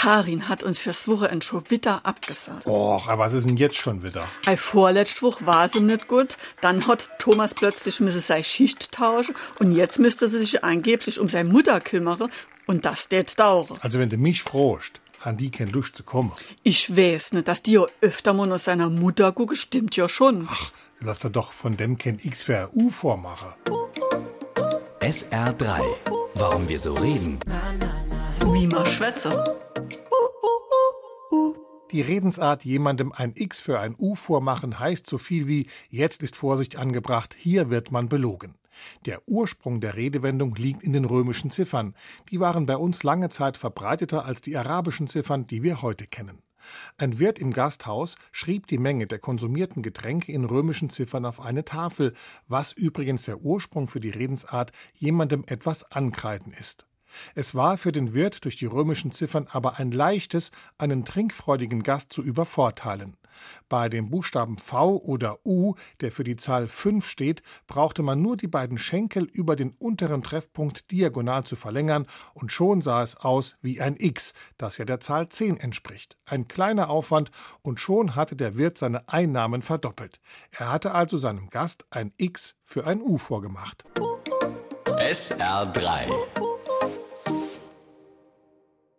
Karin hat uns fürs Wochenende schon wieder abgesagt. Och, aber was ist denn jetzt schon wieder? Ei vorletzt Woche war sie nicht gut, dann hat Thomas plötzlich müsse seine Schicht tauschen und jetzt müsste sie sich angeblich um seine Mutter kümmern und das det dauern. Also wenn du mich frohst, haben die keine Lust zu kommen. Ich weiß nicht, dass die ja öfter mal nach seiner Mutter gucken, stimmt ja schon. Ach, lass dir doch von dem kein X für ein U vormachen. SR3. Warum wir so reden. Wie man schwätze. Die Redensart, jemandem ein X für ein U vormachen, heißt so viel wie jetzt ist Vorsicht angebracht, hier wird man belogen. Der Ursprung der Redewendung liegt in den römischen Ziffern. Die waren bei uns lange Zeit verbreiteter als die arabischen Ziffern, die wir heute kennen. Ein Wirt im Gasthaus schrieb die Menge der konsumierten Getränke in römischen Ziffern auf eine Tafel, was übrigens der Ursprung für die Redensart jemandem etwas ankreiden ist. Es war für den Wirt durch die römischen Ziffern aber ein leichtes, einen trinkfreudigen Gast zu übervorteilen. Bei dem Buchstaben V oder U, der für die Zahl 5 steht, brauchte man nur die beiden Schenkel über den unteren Treffpunkt diagonal zu verlängern und schon sah es aus wie ein X, das ja der Zahl 10 entspricht. Ein kleiner Aufwand und schon hatte der Wirt seine Einnahmen verdoppelt. Er hatte also seinem Gast ein X für ein U vorgemacht. SR3.